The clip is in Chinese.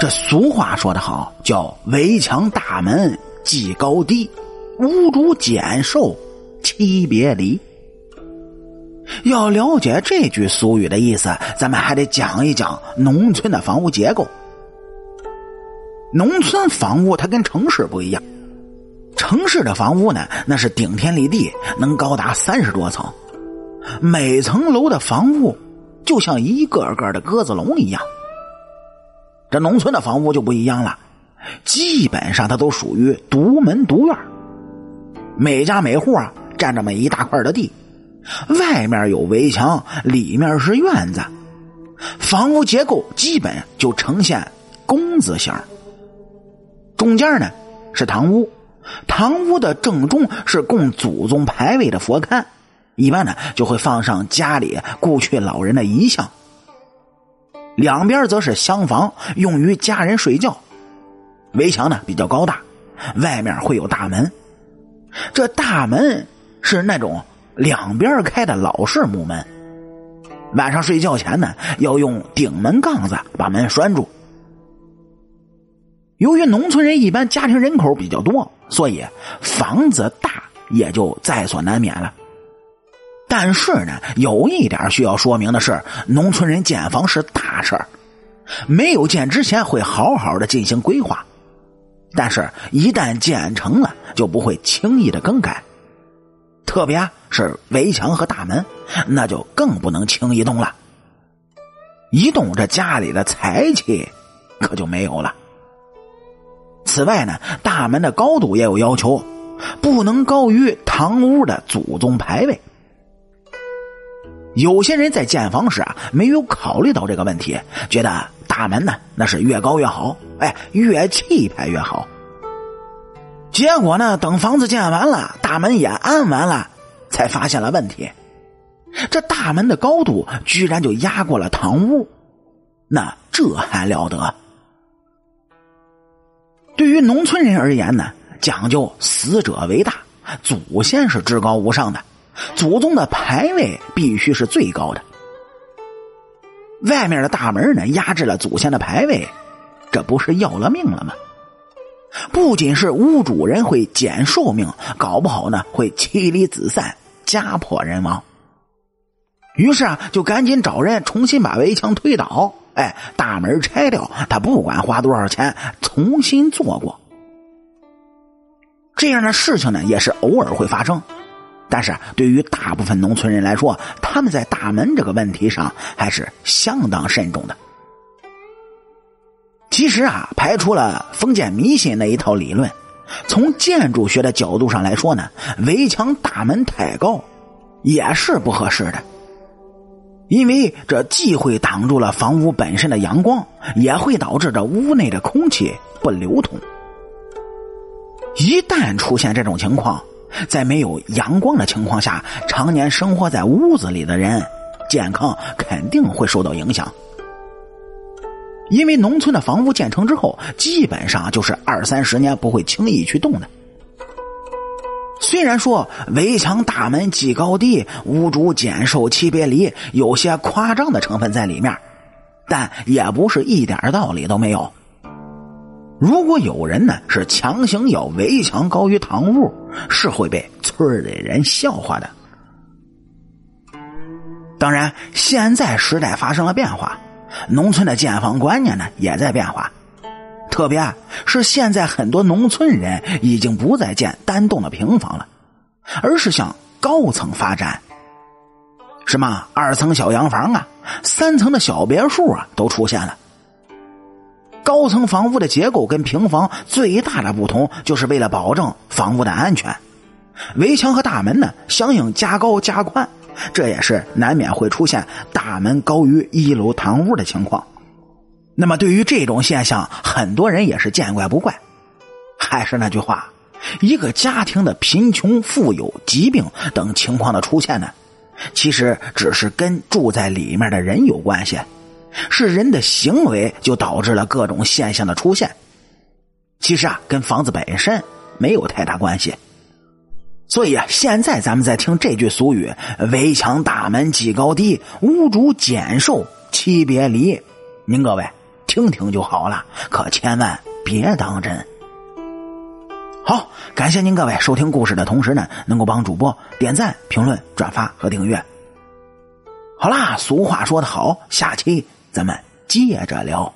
这俗话说得好，叫“围墙大门计高低，屋主简寿期别离”。要了解这句俗语的意思，咱们还得讲一讲农村的房屋结构。农村房屋它跟城市不一样，城市的房屋呢，那是顶天立地，能高达三十多层，每层楼的房屋就像一个个的鸽子笼一样。这农村的房屋就不一样了，基本上它都属于独门独院，每家每户啊占这么一大块的地，外面有围墙，里面是院子，房屋结构基本就呈现工字形。中间呢是堂屋，堂屋的正中是供祖宗牌位的佛龛，一般呢就会放上家里故去老人的遗像。两边则是厢房，用于家人睡觉。围墙呢比较高大，外面会有大门。这大门是那种两边开的老式木门。晚上睡觉前呢，要用顶门杠子把门拴住。由于农村人一般家庭人口比较多，所以房子大也就在所难免了。但是呢，有一点需要说明的是，农村人建房是大事儿，没有建之前会好好的进行规划，但是一旦建成了，就不会轻易的更改。特别是围墙和大门，那就更不能轻易动了。一动，这家里的财气可就没有了。此外呢，大门的高度也有要求，不能高于堂屋的祖宗牌位。有些人在建房时啊，没有考虑到这个问题，觉得大门呢那是越高越好，哎，越气派越好。结果呢，等房子建完了，大门也安完了，才发现了问题。这大门的高度居然就压过了堂屋，那这还了得？对于农村人而言呢，讲究死者为大，祖先是至高无上的。祖宗的牌位必须是最高的，外面的大门呢压制了祖先的牌位，这不是要了命了吗？不仅是屋主人会减寿命，搞不好呢会妻离子散、家破人亡。于是啊，就赶紧找人重新把围墙推倒，哎，大门拆掉，他不管花多少钱，重新做过。这样的事情呢，也是偶尔会发生。但是对于大部分农村人来说，他们在大门这个问题上还是相当慎重的。其实啊，排除了封建迷信那一套理论，从建筑学的角度上来说呢，围墙大门太高也是不合适的，因为这既会挡住了房屋本身的阳光，也会导致这屋内的空气不流通。一旦出现这种情况，在没有阳光的情况下，常年生活在屋子里的人，健康肯定会受到影响。因为农村的房屋建成之后，基本上就是二三十年不会轻易去动的。虽然说围墙大门几高低，屋主减寿七别离，有些夸张的成分在里面，但也不是一点道理都没有。如果有人呢是强行要围墙高于堂屋，是会被村里人笑话的。当然，现在时代发生了变化，农村的建房观念呢也在变化，特别是现在很多农村人已经不再建单栋的平房了，而是向高层发展，什么二层小洋房啊、三层的小别墅啊都出现了。高层房屋的结构跟平房最大的不同，就是为了保证房屋的安全，围墙和大门呢相应加高加宽，这也是难免会出现大门高于一楼堂屋的情况。那么对于这种现象，很多人也是见怪不怪。还是那句话，一个家庭的贫穷、富有、疾病等情况的出现呢，其实只是跟住在里面的人有关系。是人的行为就导致了各种现象的出现，其实啊，跟房子本身没有太大关系。所以啊，现在咱们在听这句俗语“围墙大门几高低，屋主减寿七别离”，您各位听听就好了，可千万别当真。好，感谢您各位收听故事的同时呢，能够帮主播点赞、评论、转发和订阅。好啦，俗话说得好，下期咱们接着聊。